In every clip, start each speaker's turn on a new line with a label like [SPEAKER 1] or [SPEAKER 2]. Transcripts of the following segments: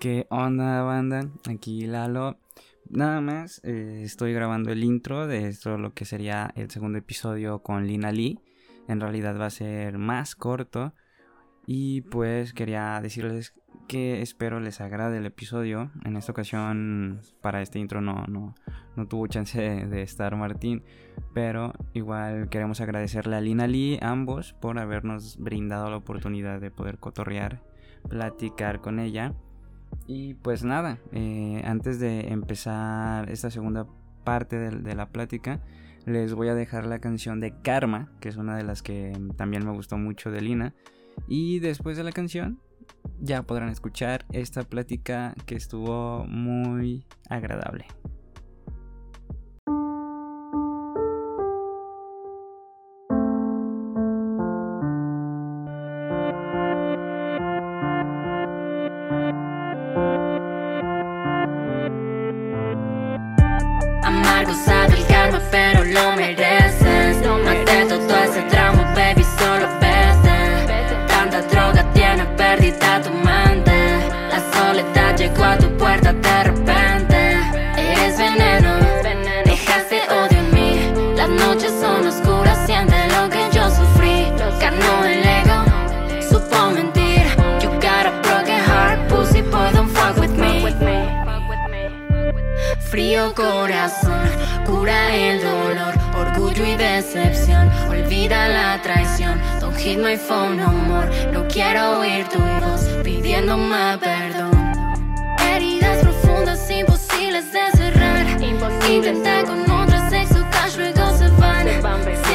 [SPEAKER 1] ¿Qué onda, banda? Aquí Lalo. Nada más, eh, estoy grabando el intro de esto, lo que sería el segundo episodio con Lina Lee. En realidad va a ser más corto. Y pues quería decirles que espero les agrade el episodio. En esta ocasión, para este intro no, no, no tuvo chance de, estar Martín. Pero igual queremos agradecerle a Lina Lee, ambos, por habernos brindado la oportunidad de poder cotorrear, platicar con ella. Y pues nada, eh, antes de empezar esta segunda parte de, la plática, les voy a dejar la canción de Karma, que es una de las que también me gustó mucho de Lina. Y después de la canción, ya podrán escuchar esta plática que estuvo muy agradable.
[SPEAKER 2] Orgullo y decepción, olvida la traición. Don't hit my phone no more, no quiero oír tu voz pidiéndome perdón. Heridas profundas imposibles de cerrar, intenta con otra sexo cash luego se van. Si dije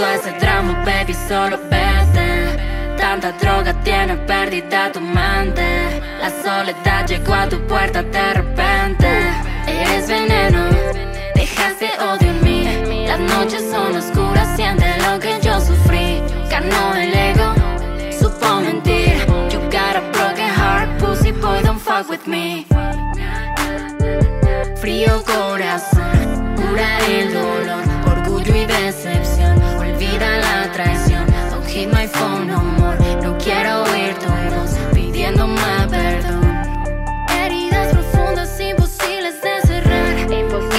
[SPEAKER 2] todo ese drama, baby, solo vete. Tanta droga tiene perdida tu mente. La soledad llegó a tu puerta de my phone no more. No quiero oír tu voz pidiéndome perdón. Heridas profundas, imposibles de cerrar.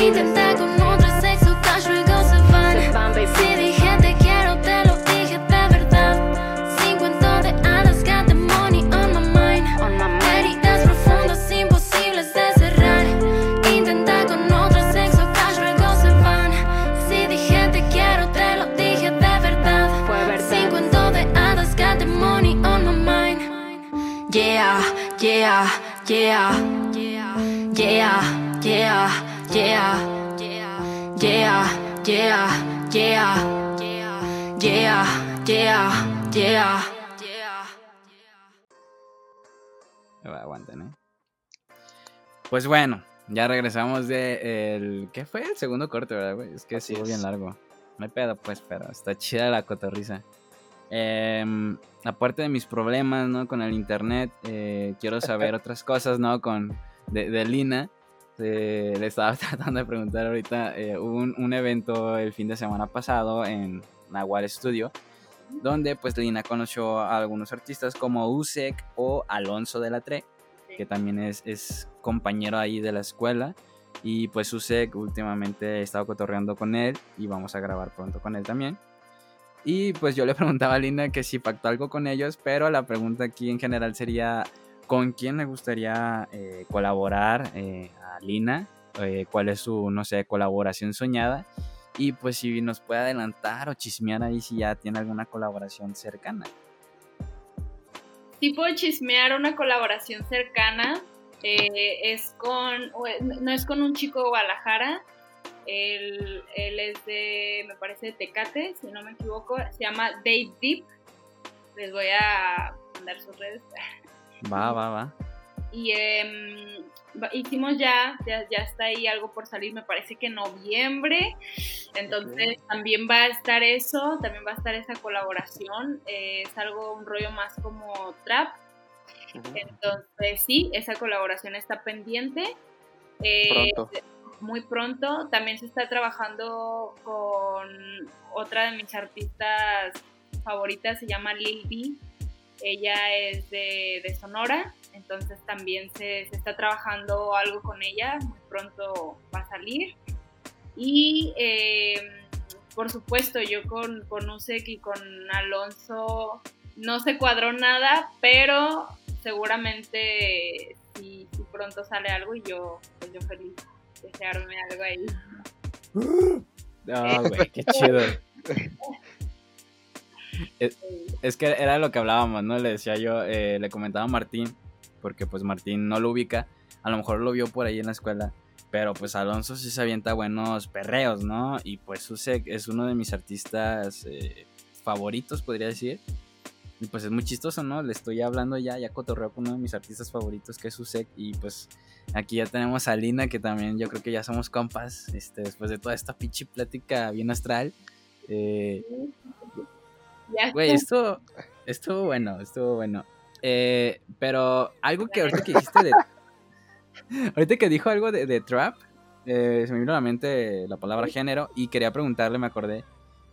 [SPEAKER 2] Intenta con yeah, yeah.
[SPEAKER 1] Aguanten, ¿eh? Pues bueno, ya regresamos de el... ¿Qué fue? El segundo corte, ¿verdad, güey? Es que
[SPEAKER 3] Así
[SPEAKER 1] estuvo bien
[SPEAKER 3] es.
[SPEAKER 1] largo. No hay pedo, pues, pero está chida la cotorriza. Em, aparte de mis problemas, ¿no? Con el internet, eh, quiero saber otras cosas, ¿no? Con... De, de Lina. Eh, le estaba tratando de preguntar ahorita. eh, hubo un, un evento el fin de semana pasado en Nahual Studio. Donde pues Lina conoció a algunos artistas como Usek o Alonso de la Tre que también es, es compañero ahí de la escuela. Y pues Usek últimamente he estado cotorreando con él y vamos a grabar pronto con él también. Y pues yo le preguntaba a Lina que si pactó algo con ellos, pero la pregunta aquí en general sería, ¿con quién le gustaría eh, colaborar eh, a Lina? Eh, ¿Cuál es su, no sé, colaboración soñada? Y pues si nos puede adelantar o chismear ahí si ya tiene alguna colaboración cercana.
[SPEAKER 3] Sí puedo chismear una colaboración cercana. Eh, es con, no es con un chico de Guadalajara, él, él, es de, me parece, de Tecate, si no me equivoco. Se llama Dave Deep. Les voy a mandar sus redes.
[SPEAKER 1] Va, va, va.
[SPEAKER 3] Y eh, hicimos ya, ya, ya, está ahí algo por salir, me parece que en noviembre. Entonces también va a estar eso, también va a estar esa colaboración. Eh, es algo, un rollo más como trap. Entonces sí, esa colaboración está pendiente. Eh, muy pronto. También se está trabajando con otra de mis artistas favoritas, se llama Lil B. Ella es de, de Sonora, entonces también se, se, está trabajando algo con ella, muy pronto va a salir. Y eh, por supuesto, yo con, con Usek y con Alonso no se cuadró nada, pero seguramente si, si pronto sale algo y yo, pues yo feliz desearme algo ahí.
[SPEAKER 1] Ah, güey, qué chido. es, que era lo que hablábamos, ¿no? Le decía yo, eh, le comentaba a Martín, porque pues Martín no lo ubica, a lo mejor lo vio por ahí en la escuela, pero pues Alonso sí se avienta buenos perreos, ¿no? Y pues Usek es uno de mis artistas eh, favoritos, podría decir. Y pues es muy chistoso, ¿no? Le estoy hablando ya, ya cotorreo con uno de mis artistas favoritos, que es Usek, y pues aquí ya tenemos a Lina, que también yo creo que ya somos compas, este, después de toda esta pinche plática bien astral. Eh, Güey, esto estuvo bueno, estuvo bueno. Eh, pero algo que ahorita que dijiste de. ahorita que dijo algo de, trap, eh, se me vino a la mente la palabra género y quería preguntarle, me acordé,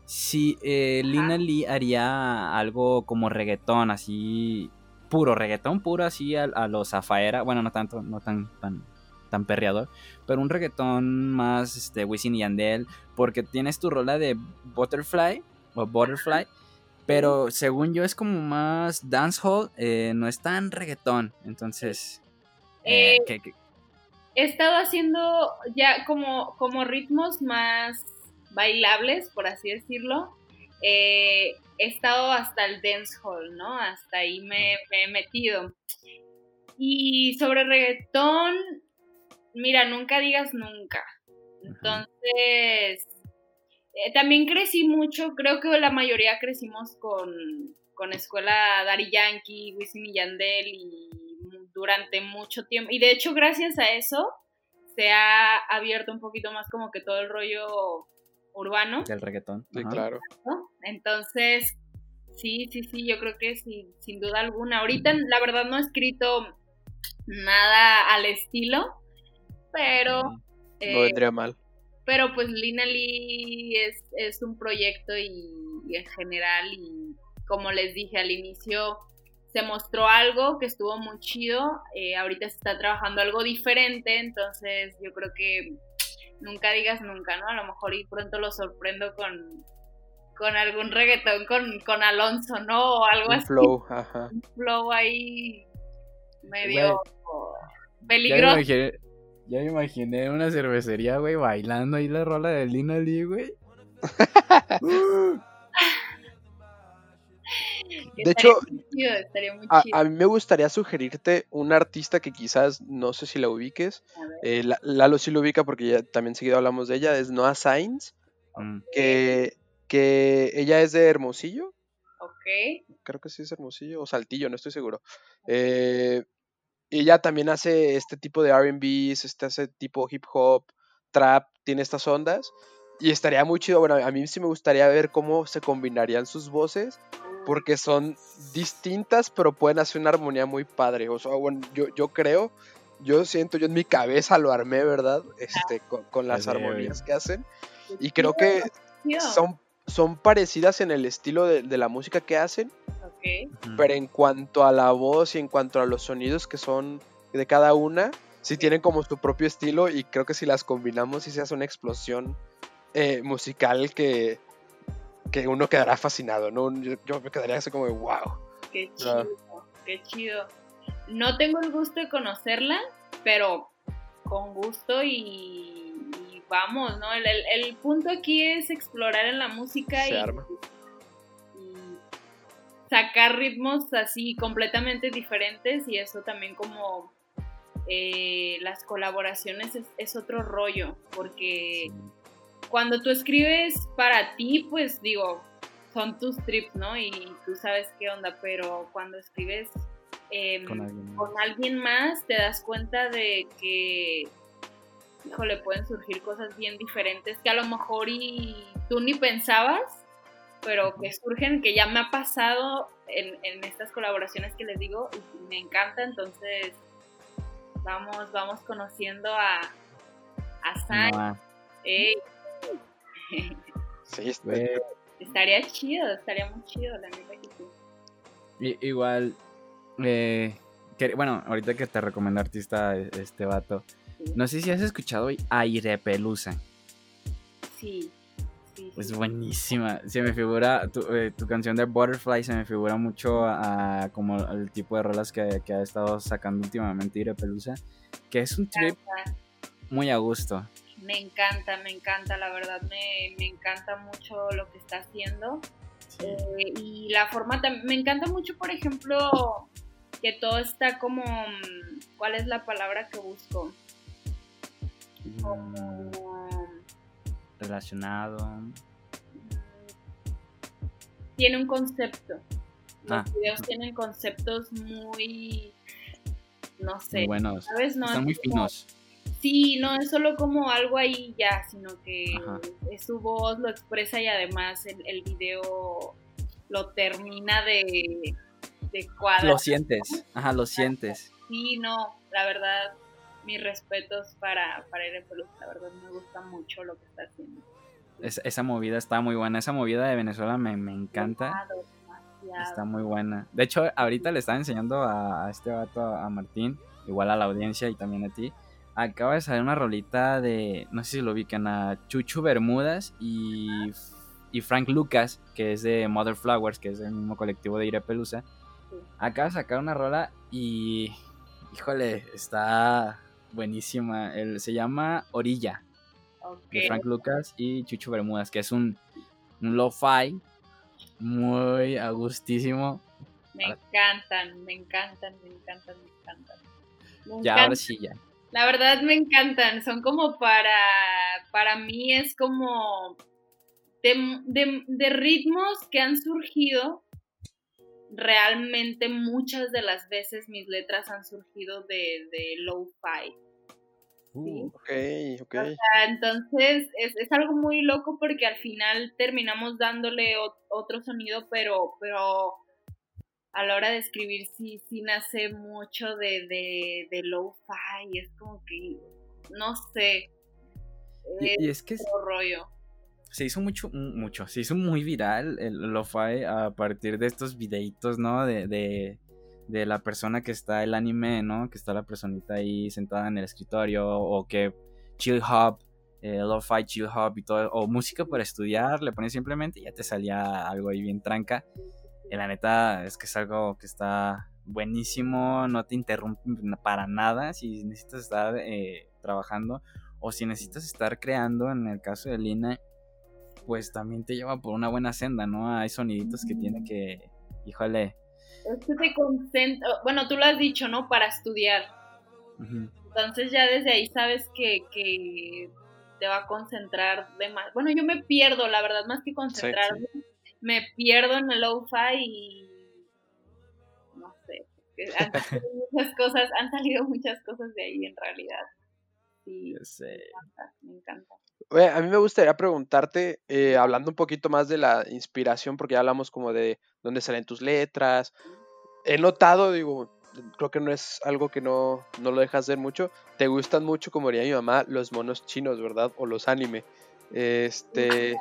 [SPEAKER 1] si eh, Lina Lee haría algo como reggaetón, así puro, reggaetón puro, así a, los Zafaera, bueno, no tanto, no tan, tan, tan perreador, pero un reggaetón más, este, Wisin y Yandel, porque tienes tu rola de Butterfly, o Butterfly, pero según yo es como más dancehall, eh, no es tan reggaetón. Entonces,
[SPEAKER 3] eh, eh, he estado haciendo ya como, como ritmos más bailables, por así decirlo. he estado hasta el dancehall, ¿no? Hasta ahí me, me he metido. Y sobre reggaetón, mira, nunca digas nunca. Entonces, eh, también crecí mucho, creo que la mayoría crecimos con, con escuela Dari Yankee, Wisin y Yandel y durante mucho tiempo. Y de hecho, gracias a eso, se ha abierto un poquito más como que todo el rollo urbano.
[SPEAKER 1] Del reggaetón.
[SPEAKER 4] Sí, claro.
[SPEAKER 3] Entonces, sí, sí, sí, yo creo que sí, sin duda alguna. Ahorita, la verdad, no he escrito nada al estilo, pero...
[SPEAKER 4] no vendría mal.
[SPEAKER 3] Pero pues Lina Lee es, un proyecto y, en general, y como les dije al inicio, se mostró algo que estuvo muy chido. Eh, ahorita se está trabajando algo diferente, entonces yo creo que nunca digas nunca, ¿no? A lo mejor y pronto lo sorprendo con, con algún reggaetón con, con Alonso, ¿no? O algo
[SPEAKER 4] un Flow, ajá.
[SPEAKER 3] Un flow ahí medio peligroso.
[SPEAKER 1] Ya me imaginé una cervecería, güey, bailando ahí la rola de Lina Lee, güey.
[SPEAKER 4] de hecho, a, mí me gustaría sugerirte un artista que quizás no sé si la ubiques. Eh, Lalo sí lo ubica porque ya también seguido hablamos de ella. Es Noah Sainz, mm. que, que ella es de Hermosillo.
[SPEAKER 3] Ok.
[SPEAKER 4] Creo que sí es Hermosillo o Saltillo, no estoy seguro. Eh, ella también hace este tipo de RBs, este hace tipo hip hop, trap, tiene estas ondas. Y estaría muy chido. Bueno, a mí sí me gustaría ver cómo se combinarían sus voces. Porque son distintas, pero pueden hacer una armonía muy padre. O sea, bueno, yo, yo creo, yo siento, yo en mi cabeza lo armé, ¿verdad? Este, con, las armonías que hacen. Y creo que son, son parecidas en el estilo de, de la música que hacen pero en cuanto a la voz y en cuanto a los sonidos que son de cada una, sí tienen como su propio estilo y creo que si las combinamos sí se hace una explosión eh, musical que, que uno quedará fascinado, ¿no? Yo, me quedaría así como de wow.
[SPEAKER 3] Qué chido, qué chido. No tengo el gusto de conocerla, pero con gusto y, vamos, ¿no? El, el- el punto aquí es explorar en la música
[SPEAKER 4] Se
[SPEAKER 3] y,
[SPEAKER 4] arma.
[SPEAKER 3] Sacar ritmos así completamente diferentes y eso también como eh, las colaboraciones es, es otro rollo, porque cuando tú escribes para ti, pues digo, son tus trips, ¿no? Y tú sabes qué onda, pero cuando escribes em,
[SPEAKER 1] Con alguien.
[SPEAKER 3] con alguien más, te das cuenta de que, híjole, pueden surgir cosas bien diferentes que a lo mejor y tú ni pensabas, pero que surgen, que ya me ha pasado en, en estas colaboraciones que les digo y me encanta, entonces vamos, vamos conociendo a, a Sai.
[SPEAKER 1] No,
[SPEAKER 3] Ey,
[SPEAKER 4] Sí, está-
[SPEAKER 1] güey,
[SPEAKER 3] estaría chido, estaría muy chido, la neta que sí.
[SPEAKER 1] i- igual, eh, que- bueno, ahorita que te recomendé artista e- este vato,
[SPEAKER 3] Sí.
[SPEAKER 1] no sé si has escuchado Aire Pelusa.
[SPEAKER 3] Sí,
[SPEAKER 1] Es buenísima. Se me figura tu, eh, tu canción de Butterfly, se me figura mucho a, a como el tipo de rolas que, que ha estado sacando últimamente Ire Pelusa, que es un trip muy a gusto.
[SPEAKER 3] Me encanta, me encanta, la verdad, me, me encanta mucho lo que está haciendo. Eh, y la forma también, me encanta mucho, por ejemplo, que todo está como, mm, ¿cuál es la palabra que busco?
[SPEAKER 1] Mm,
[SPEAKER 3] Como,
[SPEAKER 1] relacionado.
[SPEAKER 3] Tiene un concepto. Los
[SPEAKER 1] Ah,
[SPEAKER 3] videos tienen conceptos muy, no sé,
[SPEAKER 1] buenos.
[SPEAKER 3] ¿sabes? No
[SPEAKER 1] Están muy
[SPEAKER 3] como-
[SPEAKER 1] finos.
[SPEAKER 3] Sí, no es solo como algo ahí ya, sino que
[SPEAKER 1] Ajá.
[SPEAKER 3] es su voz lo expresa y además el, el video lo termina de, de cuadrar.
[SPEAKER 1] Lo sientes. Ajá, lo sientes.
[SPEAKER 3] Sí, no, la verdad, mis respetos para, para Pelusa, la verdad me gusta mucho lo que está haciendo.
[SPEAKER 1] Es- esa movida está muy buena. Esa movida de Venezuela me, me encanta.
[SPEAKER 3] Demasiado.
[SPEAKER 1] Está muy buena. De hecho, ahorita le estaba enseñando a, a este vato, a Martín, igual a la audiencia y también a ti. Acaba de salir una rolita de, no sé si lo ubican, a Chuchu Bermudas y, y Frank Lucas, que es de Mother Flowers, que es el mismo colectivo de Ire Pelusa.
[SPEAKER 3] Sí.
[SPEAKER 1] Acaba de sacar una rola y, híjole, está buenísima. El, se llama Orilla, De Frank Lucas y Chuchu Bermudas, que es un, un lo-fi muy agustísimo.
[SPEAKER 3] Me encantan, me encantan, me encantan, me encantan. Me
[SPEAKER 1] Ya,
[SPEAKER 3] encantan.
[SPEAKER 1] ahora sí, ya.
[SPEAKER 3] La verdad me encantan, son como para, para mí es como de, de- de ritmos que han surgido, realmente muchas de las veces mis letras han surgido de, de lo-fi.
[SPEAKER 1] Uh,
[SPEAKER 4] Ok, ok.
[SPEAKER 3] Ah, Entonces es, es algo muy loco porque al final terminamos dándole o- otro sonido, pero, pero a la hora de escribir sí, sí nace mucho de, de, de lo-fi, es como que, no sé, es
[SPEAKER 1] y, y es que
[SPEAKER 3] otro rollo.
[SPEAKER 1] se hizo mucho, mucho, se hizo muy viral el lo-fi a partir de estos videitos, ¿no? De, de, de la persona que está el anime, ¿no? Que está la personita ahí sentada en el escritorio o que chill hop, eh, lo-fi chill hop y todo, o música para estudiar, le pones simplemente y ya te salía algo ahí bien tranca. Y la neta es que es algo que está buenísimo, no te interrumpe para nada si necesitas estar eh, trabajando o si necesitas estar creando, en el caso de Lina, pues también te lleva por una buena senda, ¿no? Hay soniditos que tiene que, híjole,
[SPEAKER 3] Es que te concentra, bueno, tú lo has dicho, ¿no? Para estudiar. Entonces ya desde ahí sabes que, que te va a concentrar de más. Bueno, yo me pierdo, la verdad, más que concentrarme, me pierdo en el lo-fi y no sé. Han salido muchas cosas, han salido muchas cosas de ahí en realidad. Sí,
[SPEAKER 1] yo sé.
[SPEAKER 3] me encanta.
[SPEAKER 4] Oye, a mí me gustaría preguntarte, eh, hablando un poquito más de la inspiración, porque ya hablamos como de dónde salen tus letras. He notado, digo, creo que no es algo que no, no lo dejas ver mucho. Te gustan mucho, como diría mi mamá, los monos chinos, ¿verdad? O los anime. Este.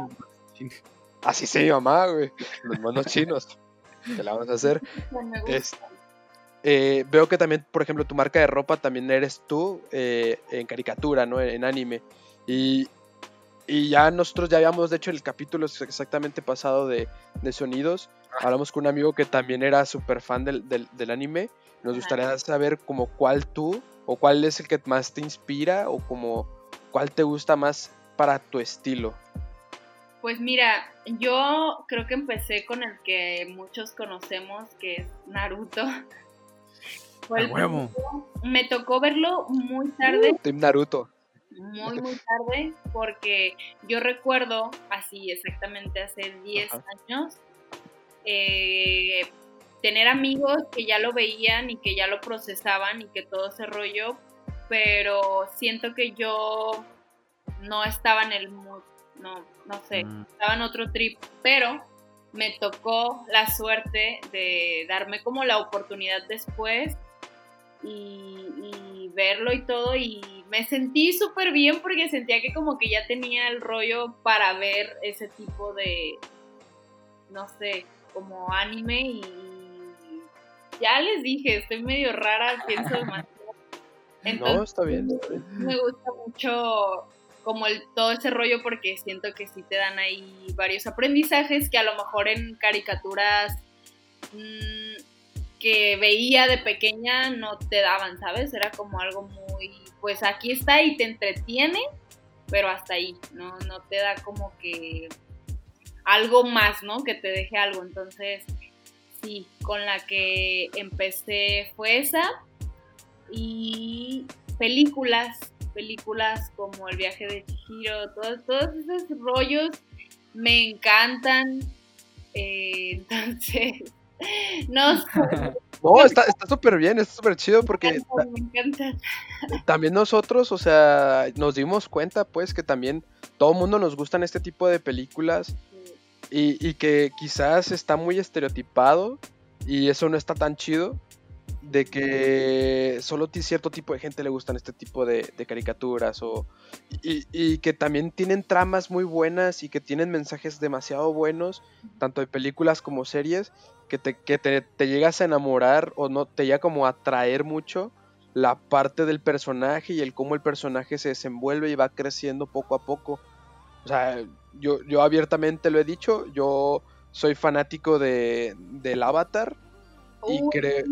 [SPEAKER 4] Así se mi mamá, güey. Los monos chinos. Te la vamos a hacer. Eh, veo que también, por ejemplo, tu marca de ropa también eres tú eh, en caricatura, ¿no? En, en anime. Y, y ya nosotros ya habíamos, de hecho, el capítulo exactamente pasado de, de sonidos. Hablamos con un amigo que también era súper fan del, del, del anime. Nos gustaría saber como cuál tú, o cuál es el que más te inspira, o como cuál te gusta más para tu estilo?
[SPEAKER 3] Pues mira, yo creo que empecé con el que muchos conocemos, que es Naruto. Fue el
[SPEAKER 1] huevo.
[SPEAKER 3] Me tocó verlo muy tarde,
[SPEAKER 4] Team Naruto.
[SPEAKER 3] muy, muy tarde, porque yo recuerdo, así exactamente hace 10
[SPEAKER 4] Ajá.
[SPEAKER 3] años, eh, tener amigos que ya lo veían y que ya lo procesaban y que todo ese rollo, pero siento que yo no estaba en el mood, no, no sé,
[SPEAKER 1] Mm.
[SPEAKER 3] estaba en otro trip, pero me tocó la suerte de darme como la oportunidad después y, y verlo y todo y me sentí súper bien porque sentía que como que ya tenía el rollo para ver ese tipo de, no sé, como anime y ya les dije, estoy medio rara, pienso demasiado. Entonces,
[SPEAKER 4] No, está bien, está bien.
[SPEAKER 3] me gusta mucho como el, todo ese rollo porque siento que sí te dan ahí varios aprendizajes que a lo mejor en caricaturas mm, que veía de pequeña no te daban, ¿sabes? Era como algo muy, pues aquí está y te entretiene, pero hasta ahí, no, no te da como que algo más, ¿no? Que te deje algo. Entonces, sí, con la que empecé fue esa y películas, películas como El viaje de Chihiro, todos, todos esos rollos me encantan. Eh, entonces, no
[SPEAKER 4] No, está está súper bien, está súper chido porque
[SPEAKER 3] me encantan.
[SPEAKER 4] también nosotros, o sea, nos dimos cuenta pues que también todo el mundo nos gustan este tipo de películas y, y que quizás está muy estereotipado y eso no está tan chido de que solo cierto tipo de gente le gustan este tipo de, caricaturas o y, y que también tienen tramas muy buenas y que tienen mensajes demasiado buenos tanto de películas como series que te, que te, te llegas a enamorar o no te llega como a atraer mucho la parte del personaje y el cómo el personaje se desenvuelve y va creciendo poco a poco. O sea, yo, yo abiertamente lo he dicho, yo soy fanático de, del Avatar y
[SPEAKER 3] Uy,
[SPEAKER 4] cre-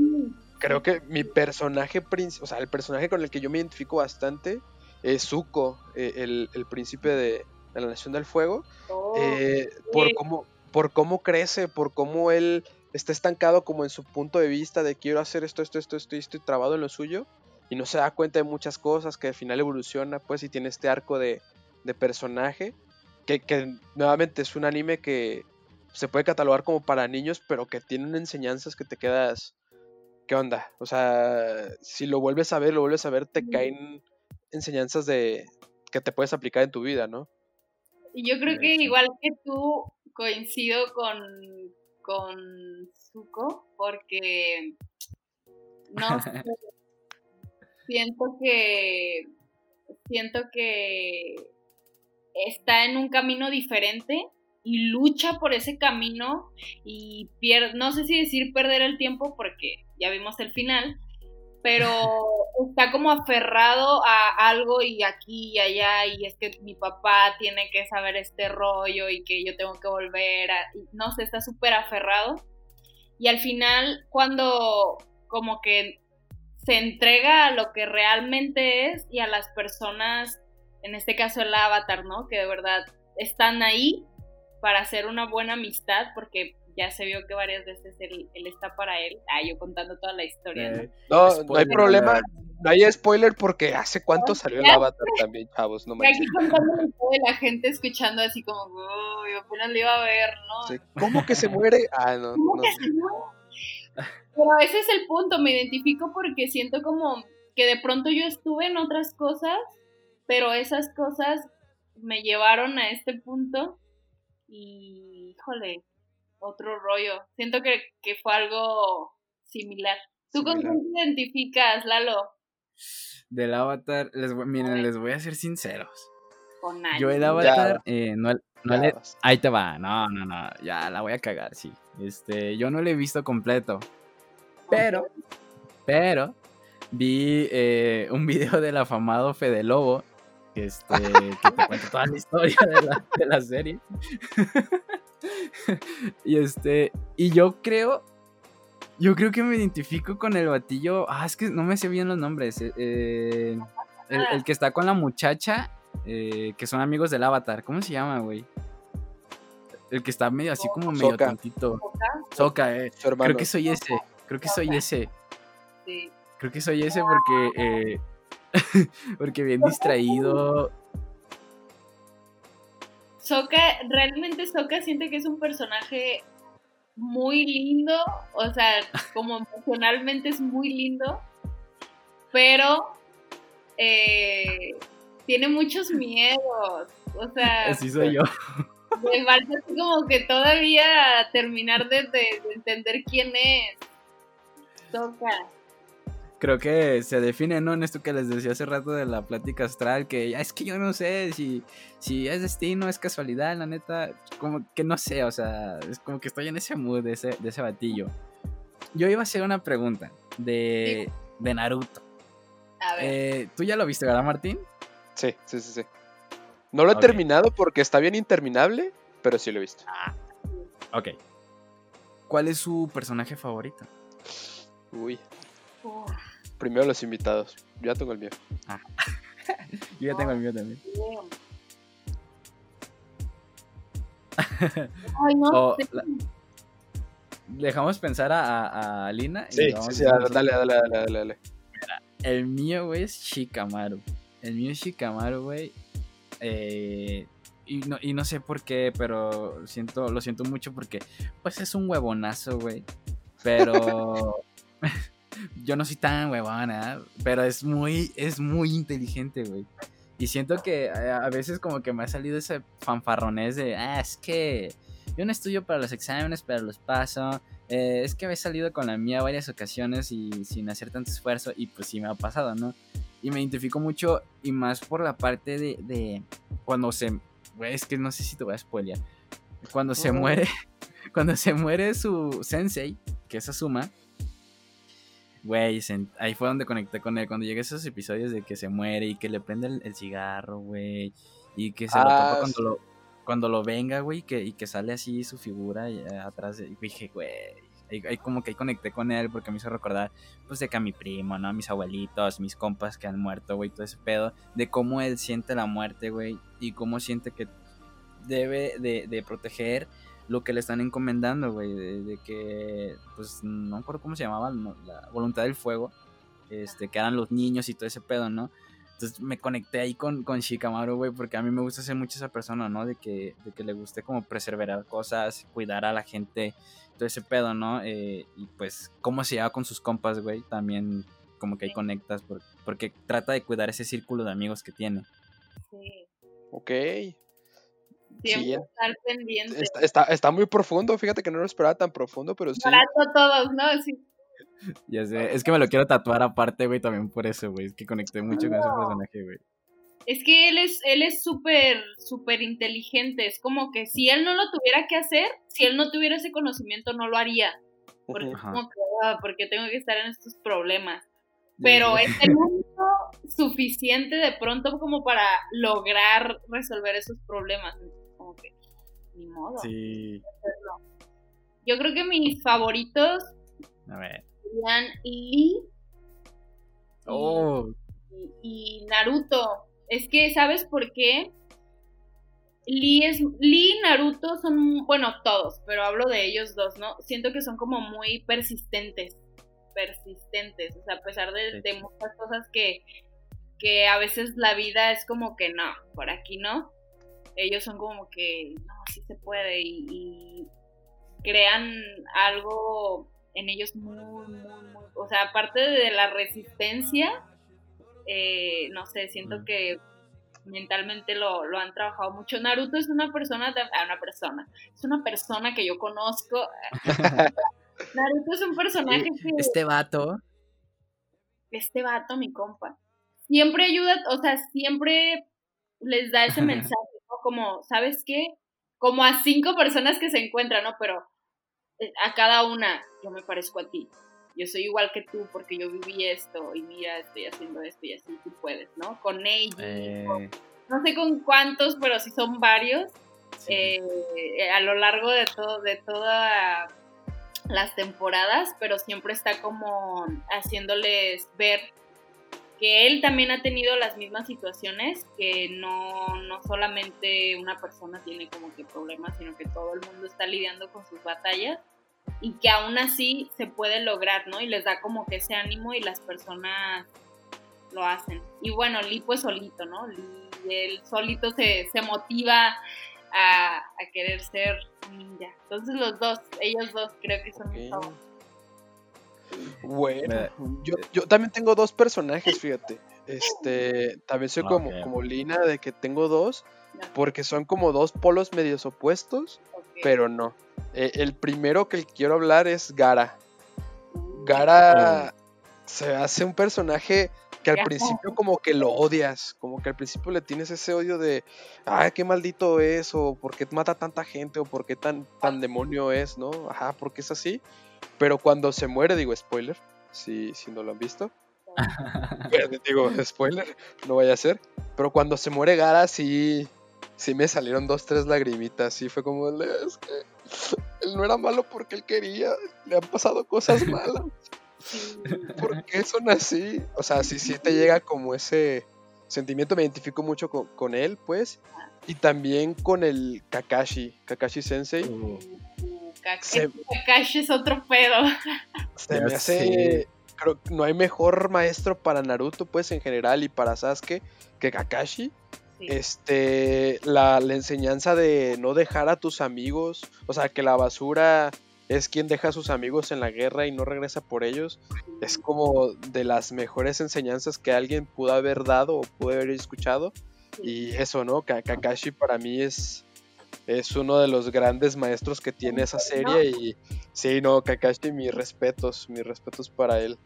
[SPEAKER 4] creo que mi personaje, o sea, el personaje con el que yo me identifico bastante es Zuko, eh, el, el príncipe de, de la Nación del Fuego,
[SPEAKER 3] oh,
[SPEAKER 4] eh, por, cómo, por cómo crece, por cómo él está estancado como en su punto de vista de quiero hacer esto, esto, esto, esto, y estoy trabado en lo suyo, y no se da cuenta de muchas cosas, que al final evoluciona, pues, y tiene este arco de, de personaje, que, que nuevamente es un anime que se puede catalogar como para niños, pero que tienen enseñanzas que te quedas, ¿qué onda? O sea, si lo vuelves a ver, lo vuelves a ver, te caen enseñanzas de que te puedes aplicar en tu vida, ¿no?
[SPEAKER 3] Y yo creo que igual que tú coincido con, con Zuko, porque no sé, siento que siento que está en un camino diferente y lucha por ese camino y pierde, no sé si decir perder el tiempo porque ya vimos el final, pero está como aferrado a algo y aquí y allá y es que mi papá tiene que saber este rollo y que yo tengo que volver a, no sé, está súper aferrado. Y al final cuando como que se entrega a lo que realmente es y a las personas, en este caso el avatar, ¿no? Que de verdad están ahí para hacer una buena amistad porque ya se vio que varias veces él, él está para él. Ah, yo contando toda la historia, ¿no?
[SPEAKER 1] Eh,
[SPEAKER 4] No, no hay
[SPEAKER 1] Spoiler
[SPEAKER 4] problema, no hay spoiler porque hace cuánto salió el. Avatar también, chavos, no
[SPEAKER 3] Y aquí
[SPEAKER 4] manches.
[SPEAKER 3] contando la historia y la gente escuchando así como, uy, apenas lo iba a ver, ¿no?
[SPEAKER 4] Sí, ¿Cómo que se muere? Ah, no,
[SPEAKER 3] ¿Cómo
[SPEAKER 4] no.
[SPEAKER 3] que se muere? Pero ese es el punto, me identifico porque siento como que de pronto yo estuve en otras cosas, pero esas cosas me llevaron a este punto y, híjole, otro rollo. Siento que, que fue algo similar. ¿Tú con quién te identificas, Lalo?
[SPEAKER 1] Del Avatar, les voy- miren, les voy a ser sinceros.
[SPEAKER 3] Con Aang.
[SPEAKER 1] Yo el
[SPEAKER 4] Ya.
[SPEAKER 1] Avatar, eh, no, no
[SPEAKER 4] Ya
[SPEAKER 1] le-. Ahí te va, no, no, no, ya la voy a cagar, sí. Este, yo no lo he visto completo, pero, pero, vi eh, un video del afamado Fede Lobo, este, que te cuenta toda la historia de la, de la serie. y este, y yo creo, yo creo que me identifico con el batillo, ah, es que no me sé bien los nombres, eh, eh, el, el que está con la muchacha eh, que son amigos del Avatar. ¿Cómo se llama, güey? El que está medio así como medio
[SPEAKER 4] Sokka.
[SPEAKER 1] tontito.
[SPEAKER 3] Sokka.
[SPEAKER 1] Soca, eh. Creo que soy ese. Creo que soy ese.
[SPEAKER 3] Sí.
[SPEAKER 1] Creo que soy ese porque. eh, porque bien distraído.
[SPEAKER 3] Sokka, realmente Sokka siente que es un personaje muy lindo, o sea, como emocionalmente es muy lindo, pero eh, tiene muchos miedos, o sea,
[SPEAKER 1] Así soy yo.
[SPEAKER 3] me falta así como que todavía terminar de, de- de entender quién es Sokka.
[SPEAKER 1] Creo que se define, ¿no? En esto que les decía hace rato de la plática astral, que es que yo no sé si, si es destino, es casualidad, la neta, como que no sé, o sea, es como que estoy en ese mood de ese, de ese batillo. Yo iba a hacer una pregunta de, de Naruto.
[SPEAKER 3] A ver,
[SPEAKER 1] Eh, ¿Tú ya lo viste, verdad, Martín?
[SPEAKER 4] Sí, sí, sí, sí. No lo he terminado porque está bien interminable, pero sí lo he visto.
[SPEAKER 1] Ok. ¿Cuál es su personaje favorito?
[SPEAKER 4] Uy,
[SPEAKER 3] uf,
[SPEAKER 4] primero los invitados. Yo ya tengo el mío.
[SPEAKER 1] Yo ya tengo el mío también.
[SPEAKER 3] Ay, no
[SPEAKER 1] O
[SPEAKER 3] sé.
[SPEAKER 1] la- Dejamos pensar a, a- a Lina.
[SPEAKER 4] Sí, sí, sí, dale, dale, dale, dale, dale.
[SPEAKER 1] El mío, güey, es Shikamaru. El mío es Shikamaru, güey. Eh, y, no, y no sé por qué, pero siento, lo siento mucho porque, pues es un huevonazo, güey. Pero yo no soy tan huevona, pero es muy, es muy inteligente, güey. Y siento que a a veces como que me ha salido ese fanfarronés de, ah, es que yo no estudio para los exámenes, pero los paso. Eh, es que había salido con la mía varias ocasiones y sin hacer tanto esfuerzo y pues sí me ha pasado, ¿no? Y me identifico mucho y más por la parte de, de cuando se... Güey, es que no sé si te voy a spoilear. Cuando se muere, cuando se muere su sensei, que es Asuma, güey, ahí fue donde conecté con él. Cuando llegué a esos episodios de que se muere y que le prende el, el cigarro, güey, y que se lo
[SPEAKER 4] Ah,
[SPEAKER 1] topa cuando
[SPEAKER 4] sí.
[SPEAKER 1] lo, cuando lo venga, güey, que, y que sale así su figura y, eh, atrás. de- y dije, güey, ahí, ahí como que ahí conecté con él porque me hizo recordar, pues, de que a mi primo, ¿no? A mis abuelitos, mis compas que han muerto, güey, todo ese pedo, de cómo él siente la muerte, güey, y cómo siente que debe de, de proteger lo que le están encomendando, güey, de, de que, pues, no me acuerdo cómo se llamaba, no, la voluntad del fuego, este, que eran los niños y todo ese pedo, ¿no? Entonces me conecté ahí con, con Shikamaru, güey, porque a mí me gusta ser mucho esa persona, ¿no? De que, de que le guste como preservar cosas, cuidar a la gente, todo ese pedo, ¿no? Eh, y pues cómo se lleva con sus compas, güey, también como que ahí conectas, por- porque trata de cuidar ese círculo de amigos que tiene.
[SPEAKER 3] Sí.
[SPEAKER 4] Ok.
[SPEAKER 3] Siempre
[SPEAKER 4] Sí,
[SPEAKER 3] estar pendiente.
[SPEAKER 4] Está, está, está muy profundo, fíjate que no lo esperaba tan profundo, pero sí.
[SPEAKER 3] Barato todos, ¿no? Sí.
[SPEAKER 1] Ya sé, es que me lo quiero tatuar aparte, güey, también por eso, güey, es que conecté mucho con ese personaje, güey.
[SPEAKER 3] Es que él es, él es súper, súper inteligente. Es como que si él no lo tuviera que hacer, si él no tuviera ese conocimiento, no lo haría. Porque es como que, ah, porque tengo que estar en estos problemas. Pero es el único suficiente de pronto como para lograr resolver esos problemas. Como que, ni modo.
[SPEAKER 1] Sí,
[SPEAKER 3] Yo creo que mis favoritos
[SPEAKER 1] a ver.
[SPEAKER 3] serían Lee
[SPEAKER 1] Oh,
[SPEAKER 3] y, y Naruto. Es que, ¿sabes por qué? Lee, es, Lee y Naruto son, bueno, todos, pero hablo de ellos dos, ¿no? Siento que son como muy persistentes, persistentes, o sea, a pesar de, de muchas cosas que, que a veces la vida es como que no, por aquí no. Ellos son como que, no, sí se puede y, y crean algo en ellos muy, muy, muy, o sea, aparte de la resistencia, eh, no sé, siento
[SPEAKER 1] Mm.
[SPEAKER 3] que mentalmente lo, lo han trabajado mucho. Naruto es una persona, ah, una persona, es una persona que yo conozco. Naruto es un personaje que
[SPEAKER 1] este vato.
[SPEAKER 3] este vato, mi compa, siempre ayuda, o sea, siempre les da ese mensaje. Como, ¿sabes qué? Como a cinco personas que se encuentran, ¿no? Pero eh, a cada una, yo me parezco a ti. Yo soy igual que tú porque yo viví esto y mira, estoy haciendo esto y así tú puedes, ¿no? Con Neji,
[SPEAKER 1] Eh,
[SPEAKER 3] no sé con cuántos, pero sí son varios
[SPEAKER 1] sí.
[SPEAKER 3] eh, a lo largo de todo de todas las temporadas pero siempre está como haciéndoles ver que él también ha tenido las mismas situaciones, que no, no solamente una persona tiene como que problemas, sino que todo el mundo está lidiando con sus batallas y que aún así se puede lograr, ¿no? Y les da como que ese ánimo y las personas lo hacen. Y bueno, Lee pues solito, ¿no? Lee, él solito se, se motiva a, a, querer ser ninja. Entonces los dos, ellos dos creo que son okay.
[SPEAKER 4] Bueno, yo, yo también tengo dos personajes, fíjate. Este, también soy como, okay. como Lina de que tengo dos, porque son como dos polos medios opuestos, okay. pero no. Eh, el primero que quiero hablar es Gara. Gara oh. se hace un personaje que al principio como que lo odias, como que al principio le tienes ese odio de, ay, qué maldito es, o por qué mata tanta gente, o por qué tan, tan demonio es, ¿no? Ajá, porque es así. Pero cuando se muere, digo spoiler, si, si no lo han visto. digo, spoiler, no vaya a ser. Pero cuando se muere Gara, sí, sí me salieron dos, tres lagrimitas. Sí fue como, es que él no era malo porque él quería, le han pasado cosas malas. ¿Por qué son así? O sea, sí, sí te llega como ese sentimiento, me identifico mucho con, con él, pues. Y también con el Kakashi, Kakashi Sensei.
[SPEAKER 3] Uh. Se, Kakashi es otro pedo.
[SPEAKER 4] Se me hace. Creo que no hay mejor maestro para Naruto, pues en general, y para Sasuke que Kakashi. Sí. Este. La, la, enseñanza de no dejar a tus amigos. O sea, que la basura es quien deja a sus amigos en la guerra y no regresa por ellos. Es como de las mejores enseñanzas que alguien pudo haber dado o pudo haber escuchado. Y eso, ¿no? Kakashi para mí es es uno de los grandes maestros que tiene esa serie y sí, no, Kakashi, mis respetos, mis respetos para él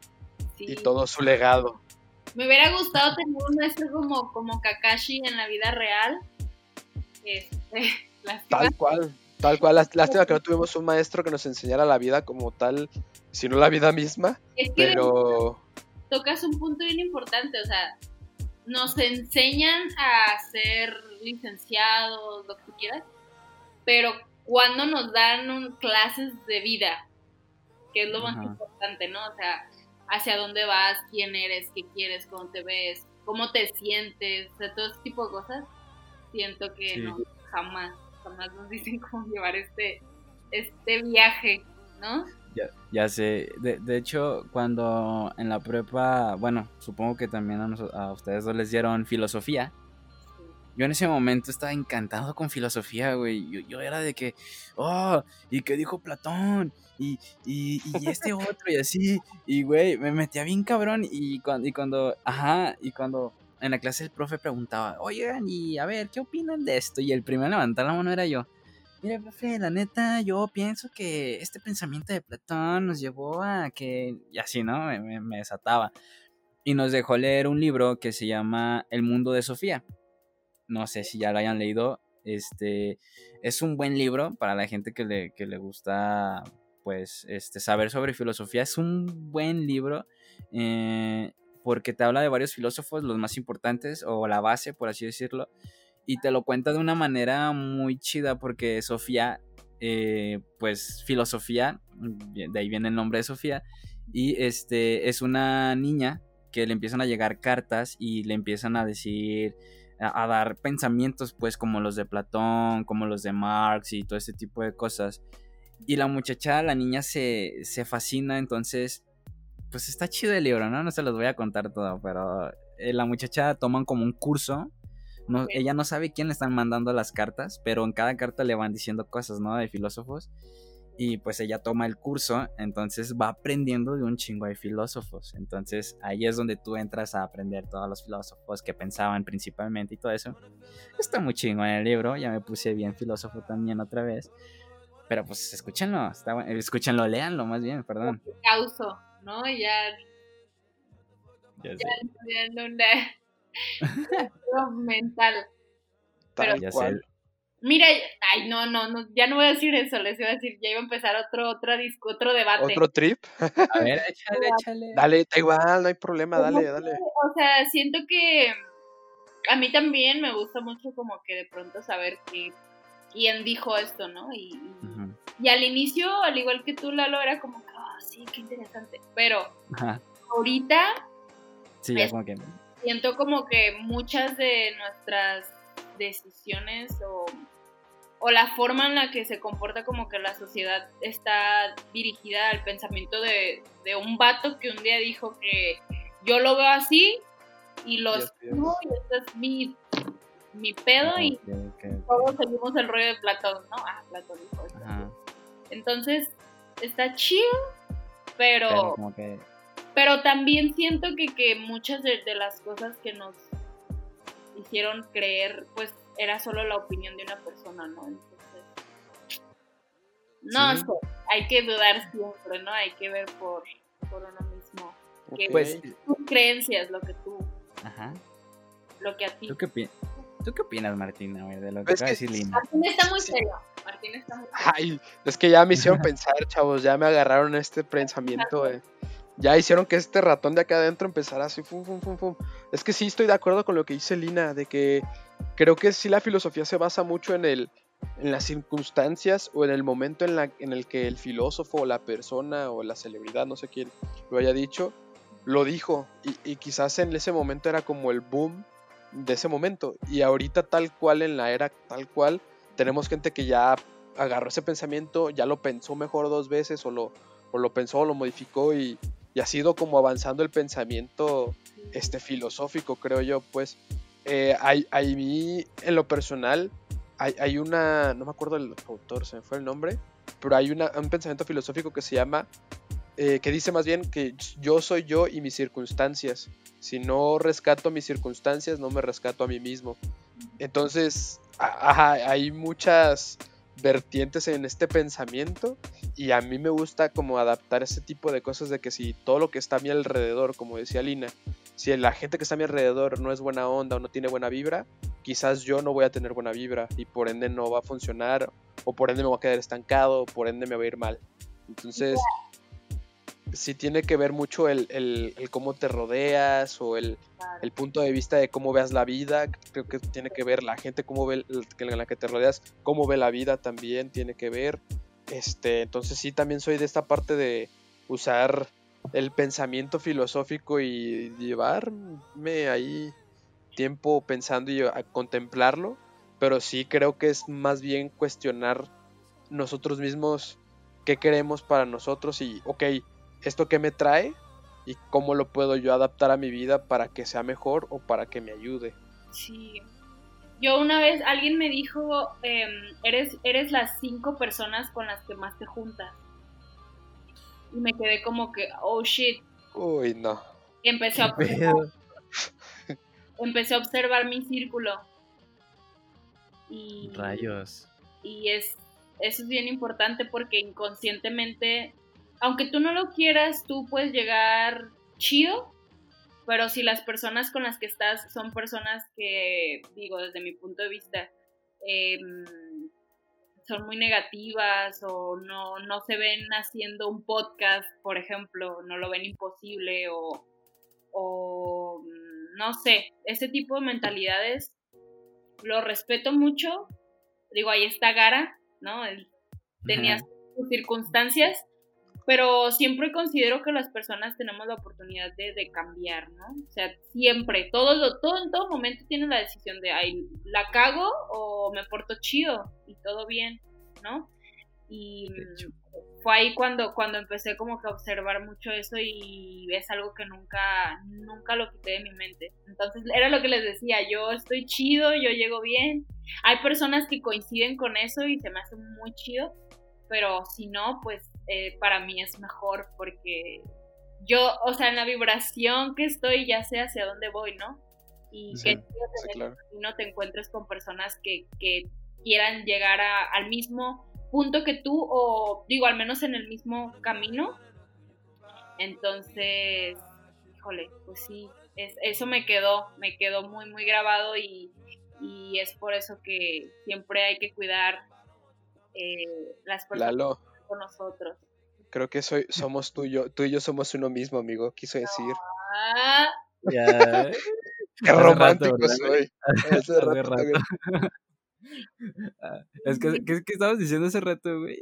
[SPEAKER 4] sí. y todo su legado.
[SPEAKER 3] Me hubiera gustado tener un maestro como, como Kakashi en la vida real. Este,
[SPEAKER 4] tal cual, tal cual. Lástima que no tuvimos un maestro que nos enseñara la vida como tal, sino la vida misma.
[SPEAKER 3] Es
[SPEAKER 4] que pero...
[SPEAKER 3] tocas un punto bien importante, o sea, nos enseñan a ser licenciados, lo que tú quieras, pero cuando nos dan un, clases de vida, que es lo más Ajá. importante, ¿no? O sea, hacia dónde vas, quién eres, qué quieres, cómo te ves, cómo te sientes, o sea, todo ese tipo de cosas, siento que sí. no, jamás, jamás nos dicen cómo llevar este, este viaje, ¿no?
[SPEAKER 1] Ya, ya sé, de, de, hecho, cuando en la prepa, bueno, supongo que también a, nos, a ustedes dos les dieron filosofía, yo en ese momento estaba encantado con filosofía, güey. Yo, era de que, oh, y que dijo Platón, y, y, y este otro, y así. Y, güey, me metía bien cabrón. Y cuando, y cuando, ajá, y cuando en la clase el profe preguntaba, oigan, y a ver, ¿qué opinan de esto? Y el primero en levantar la mano era yo. Mire, profe, la neta, yo pienso que este pensamiento de Platón nos llevó a que. Y así, ¿no? Me, me, me desataba. Y nos dejó leer un libro que se llama El mundo de Sofía no sé si ya lo hayan leído. Este es un buen libro para la gente que le, que le gusta pues este, saber sobre filosofía. Es un buen libro eh, porque te habla de varios filósofos, los más importantes, o la base, por así decirlo, y te lo cuenta de una manera muy chida porque Sofía, eh, pues filosofía, de ahí viene el nombre de Sofía, y este es una niña que le empiezan a llegar cartas y le empiezan a decir a, dar pensamientos pues como los de Platón, como los de Marx y todo ese tipo de cosas. Y la muchacha, la niña se, se fascina, entonces pues está chido el libro, ¿no? No se los voy a contar todo, pero eh, la muchacha toman como un curso. No, ella no sabe quién le están mandando las cartas, pero en cada carta le van diciendo cosas, ¿no? De filósofos y pues ella toma el curso, entonces va aprendiendo de un chingo de filósofos. Entonces ahí es donde tú entras a aprender todos los filósofos que pensaban principalmente y todo eso. Está muy chingo en el libro, ya me puse bien filósofo también otra vez. Pero pues escúchenlo, está bueno. escúchenlo, léanlo más bien, perdón.
[SPEAKER 3] Causo, ¿no? Ya. Ya, ya una mental. Pero
[SPEAKER 1] ya sé.
[SPEAKER 3] Mira, ay, no, no, no, ya no voy a decir eso, les iba a decir, ya iba a empezar otro, otro disco, otro debate.
[SPEAKER 4] ¿Otro trip?
[SPEAKER 1] A ver, échale, échale.
[SPEAKER 4] Dale, da igual, no hay problema, dale, dale.
[SPEAKER 3] O sea, siento que a mí también me gusta mucho como que de pronto saber que, quién dijo esto, ¿no? Y, uh -huh. y al inicio, al igual que tú, Lalo, era como, ah, oh, sí, qué interesante. Pero Ajá. ahorita
[SPEAKER 1] Sí, ya
[SPEAKER 3] Es-
[SPEAKER 1] como que.
[SPEAKER 3] siento como que muchas de nuestras decisiones o, o la forma en la que se comporta como que la sociedad está dirigida al pensamiento de, de un vato que un día dijo que yo lo veo así y lo escribo y este es mi, mi pedo y todos seguimos el rollo de Platón, ¿no? Ah, Platón dijo.
[SPEAKER 1] Ajá.
[SPEAKER 3] Entonces, está chido,
[SPEAKER 1] Pero
[SPEAKER 3] pero
[SPEAKER 1] como que.
[SPEAKER 3] pero también siento que, que muchas de, de las cosas que nos hicieron creer, pues era solo la opinión de una persona, ¿no? Entonces, no
[SPEAKER 1] Sí.
[SPEAKER 3] sé, hay que dudar siempre, ¿no? Hay que ver por, por uno mismo. Que.
[SPEAKER 1] Pues.
[SPEAKER 3] tus creencias, lo que tú,
[SPEAKER 1] Ajá.
[SPEAKER 3] lo que a ti.
[SPEAKER 1] ¿Tú qué, opi- ¿Tú qué opinas, Martina, de lo que
[SPEAKER 4] Pues
[SPEAKER 1] acaba de
[SPEAKER 4] que-
[SPEAKER 1] decir Lina?
[SPEAKER 3] Martín está muy
[SPEAKER 4] Sí.
[SPEAKER 3] serio. Martín está muy serio.
[SPEAKER 4] Ay, es que ya me hicieron pensar, chavos, ya me agarraron este pensamiento, eh. Ya hicieron que este ratón de acá adentro empezara así, fum, fum, fum, fum. Es que sí estoy de acuerdo con lo que dice Lina, de que creo que sí la filosofía se basa mucho en el en las circunstancias o en el momento en, la, en el que el filósofo o la persona o la celebridad, no sé quién lo haya dicho, lo dijo. Y, y quizás en ese momento era como el boom de ese momento. Y ahorita tal cual, en la era tal cual, tenemos gente que ya agarró ese pensamiento, ya lo pensó mejor dos veces o lo, o lo pensó o lo modificó y, y ha sido como avanzando el pensamiento este, filosófico, creo yo, pues. Eh, en lo personal, hay, hay una, no me acuerdo del autor, se me fue el nombre, pero hay un pensamiento filosófico que se llama, eh, que dice más bien que yo soy yo y mis circunstancias. Si no rescato mis circunstancias, no me rescato a mí mismo. Entonces, hay muchas vertientes en este pensamiento y a mí me gusta como adaptar ese tipo de cosas de que si todo lo que está a mi alrededor, como decía Lina, si la gente que está a mi alrededor no es buena onda o no tiene buena vibra, quizás yo no voy a tener buena vibra y por ende no va a funcionar o por ende me voy a quedar estancado, por ende me va a ir mal. Entonces, sí tiene que ver mucho el, el- el cómo te rodeas o el, el punto de vista de cómo veas la vida. Creo que tiene que ver la gente, cómo ve el- en la que te rodeas, cómo ve la vida también tiene que ver. Este, entonces sí, también soy de esta parte de usar el pensamiento filosófico y llevarme ahí tiempo pensando y a contemplarlo, pero sí creo que es más bien cuestionar nosotros mismos qué queremos para nosotros y, ok, ¿esto qué me trae? ¿Y cómo lo puedo yo adaptar a mi vida para que sea mejor o para que me ayude?
[SPEAKER 3] Sí. Yo una vez, alguien me dijo, em, eres, eres las cinco personas con las que más te juntas. Y me quedé como que, oh shit.
[SPEAKER 4] Uy, no.
[SPEAKER 3] Y empecé a observar, empecé a observar mi círculo. Y,
[SPEAKER 1] Rayos.
[SPEAKER 3] y es, eso es bien importante porque inconscientemente, aunque tú no lo quieras, tú puedes llegar chido, pero si las personas con las que estás son personas que, digo, desde mi punto de vista, em, son muy negativas o no, no se ven haciendo un podcast, por ejemplo, no lo ven imposible o, o no sé, ese tipo de mentalidades lo respeto mucho. Digo, ahí está Gara, ¿no? Él tenía sus circunstancias, pero siempre considero que las personas tenemos la oportunidad de, de cambiar, ¿no? O sea, siempre, todo, lo- todo en todo momento tienes la decisión de, ay, ¿la cago o me porto chido y todo bien, ¿no? Y mm, fue ahí cuando, cuando empecé como que a observar mucho eso y es algo que nunca, nunca lo quité de mi mente. Entonces era lo que les decía, yo estoy chido, yo llego bien. Hay personas que coinciden con eso y se me hace muy chido, pero si no, pues eh, para mí es mejor porque yo, o sea, en la vibración que estoy ya sé hacia dónde voy, ¿no? Y
[SPEAKER 1] Sí,
[SPEAKER 3] que
[SPEAKER 4] Sí,
[SPEAKER 3] en
[SPEAKER 4] claro.
[SPEAKER 3] te encuentres con personas que, que quieran llegar a- al mismo punto que tú o digo al menos en el mismo camino entonces híjole pues sí es- eso me quedó me quedó muy muy grabado y, y es por eso que siempre hay que cuidar eh, las personas
[SPEAKER 4] Lalo,
[SPEAKER 3] con nosotros
[SPEAKER 4] creo que soy, somos tú y yo, tú y yo somos uno mismo, amigo, quiso decir.
[SPEAKER 3] ah,
[SPEAKER 1] Ya.
[SPEAKER 4] Qué romántico
[SPEAKER 1] rato, ¿verdad,
[SPEAKER 4] soy. Hace
[SPEAKER 1] Hace
[SPEAKER 4] rato
[SPEAKER 1] rato. Ah, Es que, ¿qué, qué estabas diciendo hace rato, güey?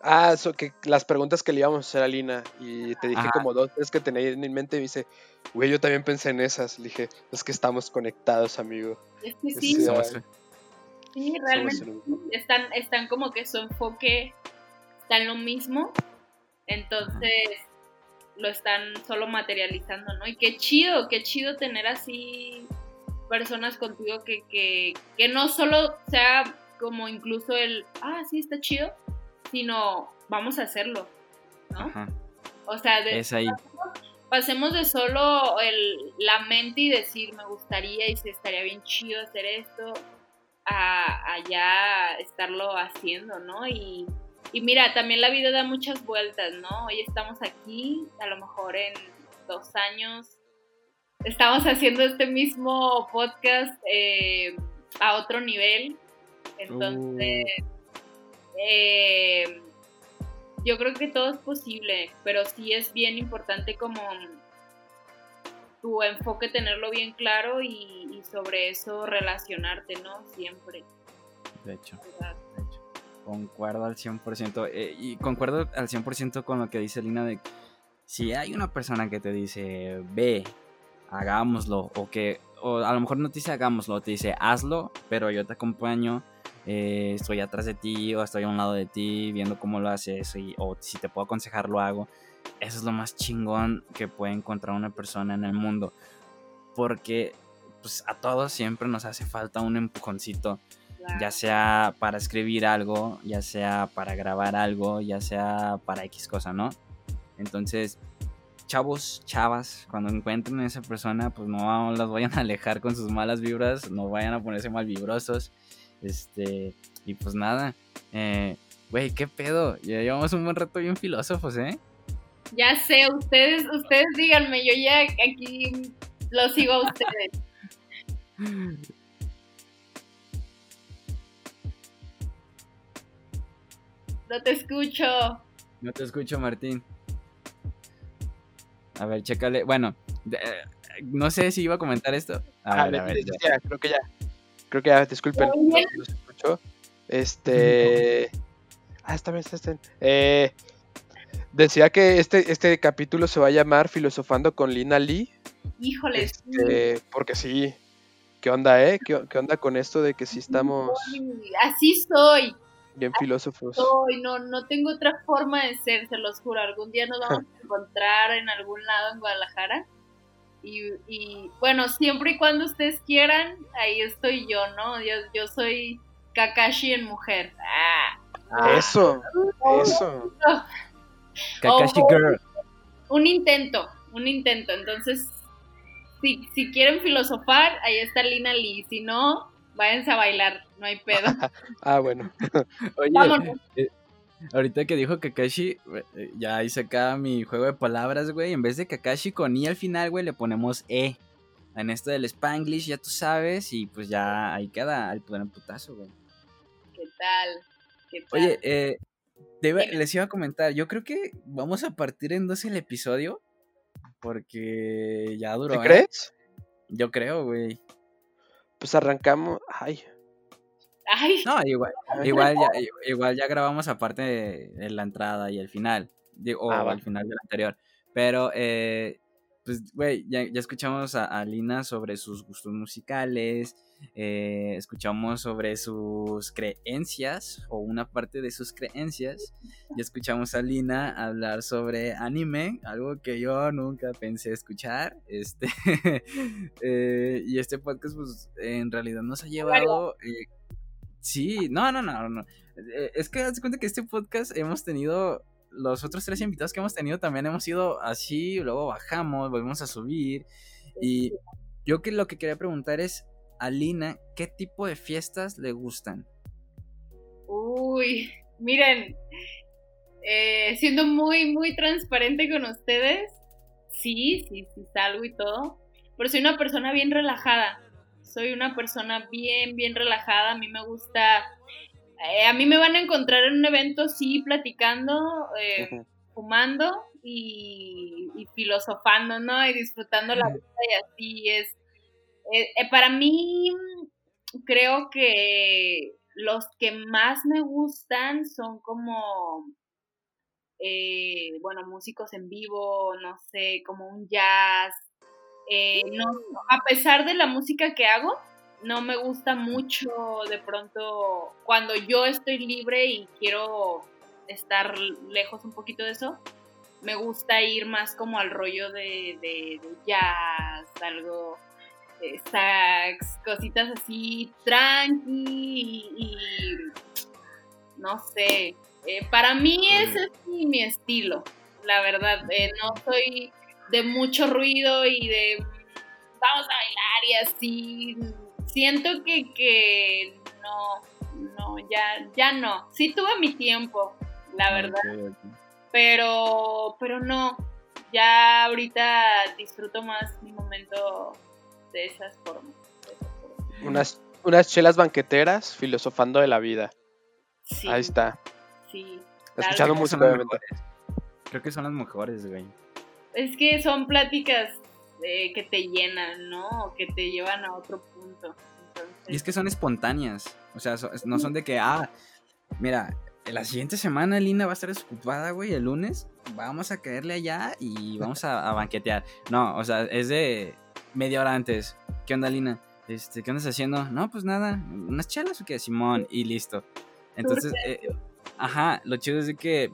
[SPEAKER 4] Ah, eso, que las preguntas que le íbamos a hacer a Lina y te dije
[SPEAKER 1] Ajá.
[SPEAKER 4] como dos, tres que tenía en mente y me dice, güey, yo también pensé en esas. Le dije, es que estamos conectados, amigo.
[SPEAKER 3] Es que
[SPEAKER 4] Sí,
[SPEAKER 3] sí,
[SPEAKER 4] ah,
[SPEAKER 1] Somos-
[SPEAKER 3] sí, realmente están, están como que su enfoque está en lo mismo, entonces lo están solo materializando, ¿no? Y qué chido, qué chido tener así personas contigo que, que, que no solo sea como incluso el, ah, sí, está chido, sino vamos a hacerlo, ¿no?
[SPEAKER 1] Ajá,
[SPEAKER 3] O sea, de,
[SPEAKER 1] es ahí.
[SPEAKER 3] pasemos de solo el, la mente y decir me gustaría y se estaría bien chido hacer esto a, a ya estarlo haciendo, ¿no? Y, y mira, también la vida da muchas vueltas, ¿no? Hoy estamos aquí, a lo mejor en dos años estamos haciendo este mismo podcast eh, a otro nivel. Entonces, eh, yo creo que todo es posible, pero sí es bien importante como tu enfoque tenerlo bien claro y, y sobre eso relacionarte, ¿no? Siempre.
[SPEAKER 1] De hecho,
[SPEAKER 3] ¿verdad?
[SPEAKER 1] de hecho. Concuerdo al 100%. eh, y concuerdo al 100% con lo que dice Lina de si hay una persona que te dice, ve, hagámoslo, o que, o a lo mejor no te dice hagámoslo, te dice hazlo, pero yo te acompaño, eh, estoy atrás de ti o estoy a un lado de ti viendo cómo lo haces, y, o si te puedo aconsejar, lo hago. Eso es lo más chingón que puede encontrar una persona en el mundo. Porque pues, a todos siempre nos hace falta un empujoncito
[SPEAKER 3] Claro.
[SPEAKER 1] ya sea para escribir algo, ya sea para grabar algo, ya sea para X cosa, ¿no? Entonces, chavos, chavas, cuando encuentren a esa persona, pues no las vayan a alejar con sus malas vibras, no vayan a ponerse mal vibrosos, este, y pues nada, eh, güey, qué pedo, ya llevamos un buen rato bien filósofos, ¿eh?
[SPEAKER 3] Ya sé, ustedes, ustedes díganme, yo ya aquí lo sigo a ustedes. No te escucho.
[SPEAKER 1] No te escucho, Martín. A ver, chécale, bueno, de- eh, no sé si iba a comentar esto. A
[SPEAKER 4] Ah,
[SPEAKER 1] ver, a ver,
[SPEAKER 4] ya,
[SPEAKER 1] ya.
[SPEAKER 4] ya, creo que ya. Creo que ya, disculpen, no, no se escuchó. Este. Ah, está bien, está bien. Eh, decía que este, este capítulo se va a llamar Filosofando con Lina Lee.
[SPEAKER 3] Híjole.
[SPEAKER 4] Este, porque sí. ¿Qué onda, eh? ¿Qué, qué onda con esto de que sí estamos
[SPEAKER 3] Así soy,
[SPEAKER 4] bien filósofos?
[SPEAKER 3] soy, no, no tengo otra forma de ser, se los juro. Algún día nos vamos a encontrar en algún lado en Guadalajara. Y, y, bueno, siempre y cuando ustedes quieran, ahí estoy yo, ¿no? Yo, yo soy Kakashi en mujer. Ah,
[SPEAKER 4] Eso, eso.
[SPEAKER 1] Kakashi
[SPEAKER 3] Oh.
[SPEAKER 1] Girl.
[SPEAKER 3] un intento, un intento. Entonces, si, si quieren filosofar, ahí está Lina Lee. Si no, váyanse a bailar, no hay pedo.
[SPEAKER 4] Ah, bueno.
[SPEAKER 1] Oye,
[SPEAKER 3] Vámonos.
[SPEAKER 1] eh, ahorita que dijo Kakashi, eh, ya hice acá mi juego de palabras, güey. En vez de Kakashi con I al final, güey, le ponemos E. En esto del Spanglish, ya tú sabes, y pues ya ahí queda el buen putazo, güey.
[SPEAKER 3] ¿Qué tal? ¿Qué tal?
[SPEAKER 1] Oye, eh,
[SPEAKER 3] Dime.
[SPEAKER 1] les iba a comentar, yo creo que vamos a partir en dos el episodio, porque ya duró.
[SPEAKER 4] ¿Te
[SPEAKER 1] ¿eh?
[SPEAKER 4] crees?
[SPEAKER 1] Yo creo, güey.
[SPEAKER 4] Pues arrancamos. Ay.
[SPEAKER 3] Ay,
[SPEAKER 1] No, igual, igual, ya, igual ya grabamos aparte de, de la entrada y el final. Digo, o
[SPEAKER 4] Ah,
[SPEAKER 1] al final del anterior. Pero, eh, pues, güey, ya, ya escuchamos a, a Lina sobre sus gustos musicales. eh, escuchamos sobre sus creencias o una parte de sus creencias. Ya escuchamos a Lina hablar sobre anime, algo que yo nunca pensé escuchar. Este, eh, y este podcast, pues, en realidad nos ha llevado. eh, Sí, no, no, no, no. Es que haz cuenta que este podcast hemos tenido, los otros tres invitados que hemos tenido también hemos ido así, luego bajamos, volvemos a subir. Y yo que lo que quería preguntar es, a Lina, ¿qué tipo de fiestas le gustan?
[SPEAKER 3] uy, miren, eh, siendo muy, muy transparente con ustedes, sí, sí, sí salgo y todo, pero soy una persona bien relajada. Soy una persona bien, bien relajada. A mí me gusta. Eh, a mí me van a encontrar en un evento, sí, platicando, eh, fumando y, y filosofando, ¿no? Y disfrutando la vida y así es. Eh, para mí, creo que los que más me gustan son como eh, bueno, músicos en vivo, no sé, como un jazz. Eh, no, a pesar de la música que hago, no me gusta mucho de pronto cuando yo estoy libre y quiero estar lejos un poquito de eso, me gusta ir más como al rollo de, de, jazz, algo, eh, sax, cositas así, tranqui y, no sé. Eh, para mí ese es mi, estilo, la verdad. Eh, no soy de mucho ruido y de vamos a bailar y así. Siento que, que no, no, ya, ya no. Sí tuve mi tiempo, la verdad. Pero, pero no, ya ahorita disfruto más mi momento de esas formas.
[SPEAKER 4] Unas, unas chelas banqueteras filosofando de la vida. Ahí está.
[SPEAKER 3] Sí.
[SPEAKER 4] Escuchando música, obviamente.
[SPEAKER 1] Creo que son las mejores, güey.
[SPEAKER 3] Es que son pláticas eh, que te llenan, ¿no? Que te llevan a otro punto.
[SPEAKER 1] Y es que son espontáneas. O sea, no son de que, ah, mira, la siguiente semana Lina va a estar desocupada, güey, el lunes. Vamos a caerle allá y vamos a, banquetear. No, o sea, es de media hora antes. ¿Qué onda, Lina? Este, ¿Qué andas haciendo? No, pues nada, unas chelas o qué, Simón, y listo. Entonces, eh, ajá, lo chido es de que,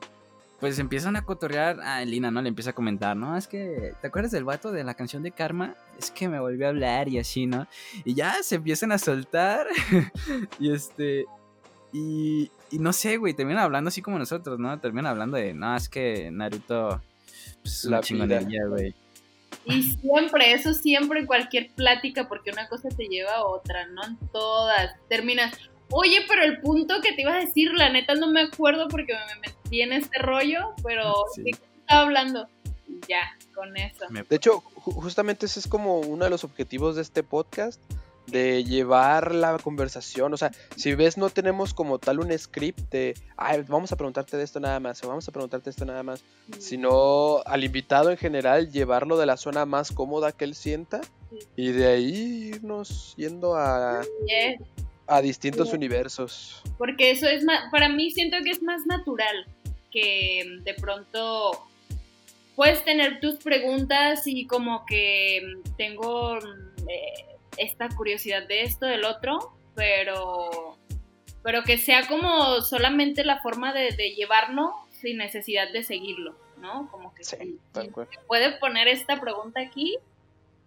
[SPEAKER 1] pues empiezan a cotorrear a Lina, ¿no? Le empieza a comentar, ¿no? Es que, ¿te acuerdas del vato de la canción de Karma? Es que me volvió a hablar y así, ¿no? Y ya se empiezan a soltar. y este, y, y no sé, güey, terminan hablando así como nosotros, ¿no? Terminan hablando de, no, es que Naruto pues, es una chingonería, güey.
[SPEAKER 3] Y siempre, eso siempre en cualquier plática, porque una cosa te lleva a otra, no en todas. Terminas, oye, pero el punto que te iba a decir, la neta no me acuerdo porque me metí en este rollo, pero sí. estaba hablando? Ya, con eso.
[SPEAKER 4] De hecho, justamente ese es como uno de los objetivos de este podcast, de llevar la conversación. O sea, si ves, no tenemos como tal un script de, Ay, vamos a preguntarte de esto nada más, o vamos a preguntarte esto nada más, sino al invitado en general llevarlo de la zona más cómoda que él sienta y de ahí irnos yendo a, a distintos universos.
[SPEAKER 3] Porque eso es más, para mí siento que es más natural que de pronto puedes tener tus preguntas y como que tengo... Eh, esta curiosidad de esto, del otro, pero, pero que sea como solamente la forma de, llevarlo sin necesidad de seguirlo, ¿no? Como que
[SPEAKER 4] sí,
[SPEAKER 3] puede poner esta pregunta aquí,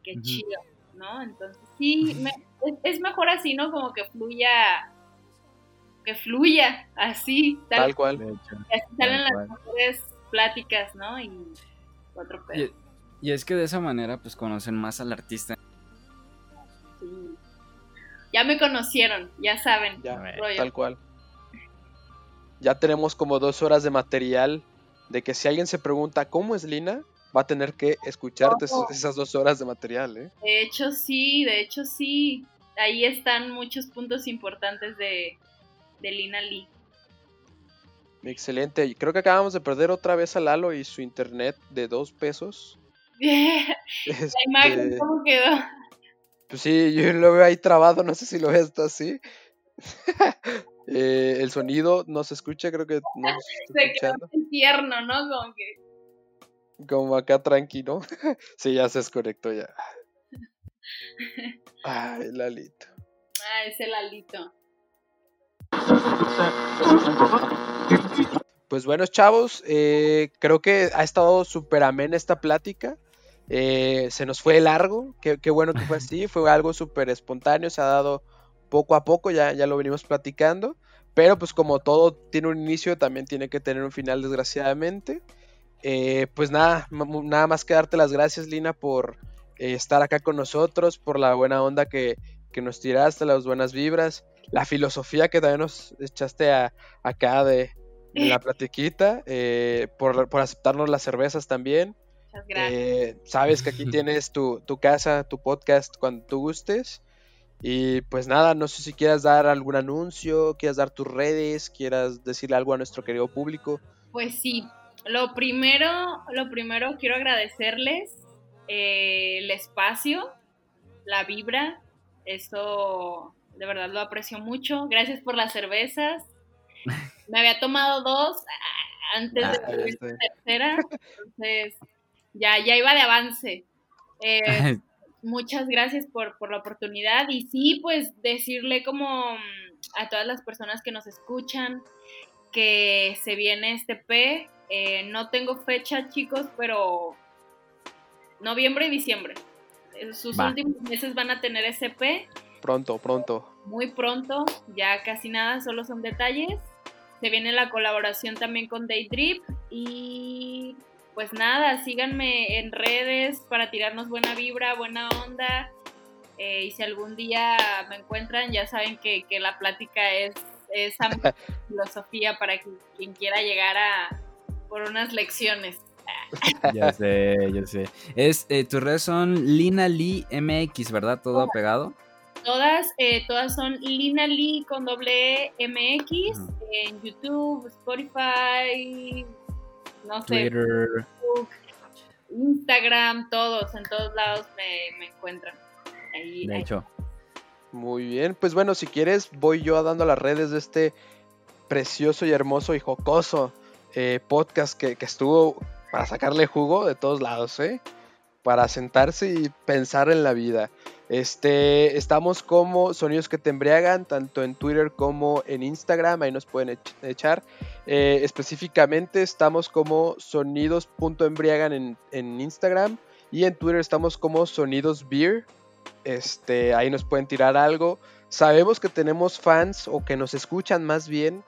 [SPEAKER 3] qué chido, ¿no? Entonces sí, es, mejor así, ¿no? Como que fluya, que fluya así,
[SPEAKER 4] tal, cual.
[SPEAKER 3] Que así salen las mejores pláticas, ¿no? Y otro
[SPEAKER 1] y, y es que de esa manera pues conocen más al artista
[SPEAKER 3] ya me conocieron, ya saben.
[SPEAKER 4] Ya, tal cual. Ya tenemos como dos horas de material de que si alguien se pregunta cómo es Lina, va a tener que escucharte esas dos horas de material. ¿eh?
[SPEAKER 3] De hecho, sí, de hecho, sí. Ahí están muchos puntos importantes de, de Lina Lee.
[SPEAKER 4] Excelente. Creo que acabamos de perder otra vez a Lalo y su internet de dos pesos.
[SPEAKER 3] La imagen, este, ¿cómo quedó?
[SPEAKER 4] Pues sí, yo lo veo ahí trabado, no sé si lo ves así. eh, el sonido no se escucha, creo que no
[SPEAKER 3] se está tierno, ¿no? Como que...
[SPEAKER 4] Como acá tranquilo. sí, ya se desconectó ya. Ay, Lalito.
[SPEAKER 3] Ah, ese Lalito.
[SPEAKER 4] Pues bueno, chavos, eh, creo que ha estado súper amena esta plática. Eh, se nos fue largo, qué, bueno que fue así, fue algo súper espontáneo, se ha dado poco a poco, ya, ya lo venimos platicando, pero pues como todo tiene un inicio, también tiene que tener un final desgraciadamente. Eh, pues nada, nada más que darte las gracias Lina por eh, estar acá con nosotros, por la buena onda que, nos tiraste, las buenas vibras, la filosofía que también nos echaste acá de, la platiquita, por, por aceptarnos las cervezas también. Eh, sabes que aquí tienes tu, casa, tu podcast cuando tú gustes. Y pues nada, no sé si quieras dar algún anuncio, quieras dar tus redes, quieras decirle algo a nuestro querido público.
[SPEAKER 3] Pues sí, lo primero, lo primero quiero agradecerles eh, el espacio, la vibra, eso de verdad lo aprecio mucho. Gracias por las cervezas. Me había tomado dos, antes
[SPEAKER 4] Ah,
[SPEAKER 3] de subir
[SPEAKER 4] está bien.
[SPEAKER 3] tercera. Entonces, ya, ya iba de avance. Eh, muchas gracias por, por la oportunidad. Y sí, pues decirle como mm, a todas las personas que nos escuchan que se viene este P. Eh, no tengo fecha, chicos, pero noviembre y diciembre. Eh, Sus
[SPEAKER 1] Va.
[SPEAKER 3] últimos meses van a tener ese P
[SPEAKER 4] Pronto, pronto.
[SPEAKER 3] muy pronto, ya casi nada, solo son detalles. Se viene la colaboración también con Daydrip y pues nada, síganme en redes para tirarnos buena vibra, buena onda. Eh, y si algún día me encuentran, ya saben que, que la plática es, es amplia filosofía para que- quien quiera llegar a por unas lecciones.
[SPEAKER 1] Ya sé, ya sé. Es, eh, tus redes son Lina Lee MX, ¿verdad? Todo pegado.
[SPEAKER 3] Todas, eh, todas son Lina Lee con doble E MX en YouTube, Spotify, no sé,
[SPEAKER 1] Twitter.
[SPEAKER 3] Facebook, Instagram, todos, en todos lados me, me encuentran. Ahí,
[SPEAKER 1] De
[SPEAKER 3] ahí.
[SPEAKER 1] hecho.
[SPEAKER 4] Muy bien, pues bueno, si quieres voy yo dando las redes de este precioso y hermoso y jocoso eh, podcast que, que estuvo para sacarle jugo de todos lados, ¿eh? Para sentarse y pensar en la vida. Este, estamos como Sonidos que te embriagan, tanto en Twitter como en Instagram, ahí nos pueden ech- echar. Eh, específicamente estamos como sonidos.embriagan en, en Instagram y en Twitter estamos como Sonidos Beer. Este, ahí nos pueden tirar algo. Sabemos que tenemos fans o que nos escuchan más bien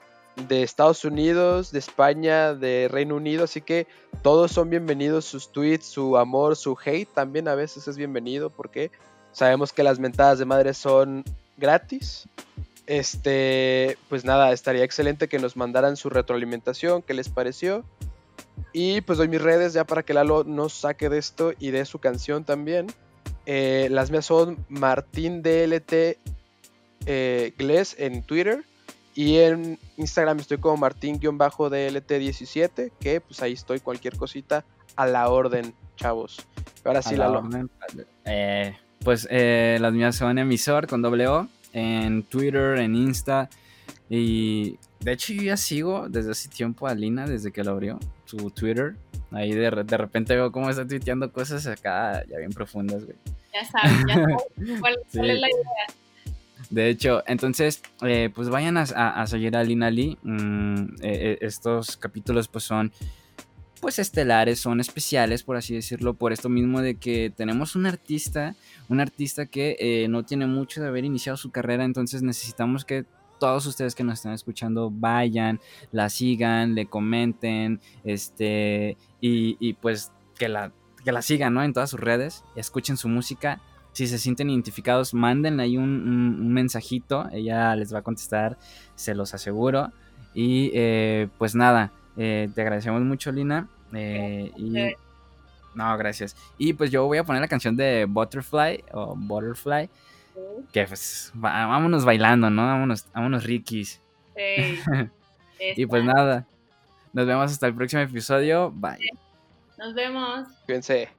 [SPEAKER 4] de Estados Unidos, de España, de Reino Unido, así que todos son bienvenidos, sus tweets, su amor, su hate también a veces es bienvenido porque sabemos que las mentadas de madre son gratis. Este, pues nada, estaría excelente que nos mandaran su retroalimentación, qué les pareció. Y pues doy mis redes ya para que Lalo nos saque de esto y de su canción también. Eh, las mías son Martín DLT eh, Gles en Twitter. Y en Instagram estoy como Martín-DLT17. Que pues ahí estoy, cualquier cosita a la orden, chavos. Ahora sí,
[SPEAKER 1] A la
[SPEAKER 4] Lalo.
[SPEAKER 1] orden. Eh, pues eh, las mías son emisor con doble O en Twitter, en Insta. Y de hecho yo ya sigo desde hace tiempo a Lina, desde que lo abrió, su Twitter. Ahí de, de repente veo cómo está tuiteando cosas acá ya bien profundas, güey.
[SPEAKER 3] Ya saben, ya cuál,
[SPEAKER 1] Sí.
[SPEAKER 3] cuál es la idea.
[SPEAKER 1] De hecho, entonces, eh, pues vayan a, seguir a Lina Lee. Mm, eh, eh, estos capítulos pues son pues estelares, son especiales, por así decirlo, por esto mismo de que tenemos un artista, un artista que eh, no tiene mucho de haber iniciado su carrera, entonces necesitamos que todos ustedes que nos están escuchando vayan, la sigan, le comenten, este, y, y, pues que la, que la sigan, ¿no? En todas sus redes, escuchen su música. Si se sienten identificados, manden ahí un, un- un mensajito, ella les va a contestar, se los aseguro. Y eh, pues nada, eh, te agradecemos mucho, Lina. eh, y, no, gracias. Y pues yo voy a poner la canción de Butterfly o Butterfly, que pues va- vámonos bailando, ¿no? Vámonos, vámonos Rikis.
[SPEAKER 3] Sí.
[SPEAKER 1] Y pues nada, nos vemos hasta el próximo episodio. Bye.
[SPEAKER 3] Nos vemos.
[SPEAKER 4] Cuídense.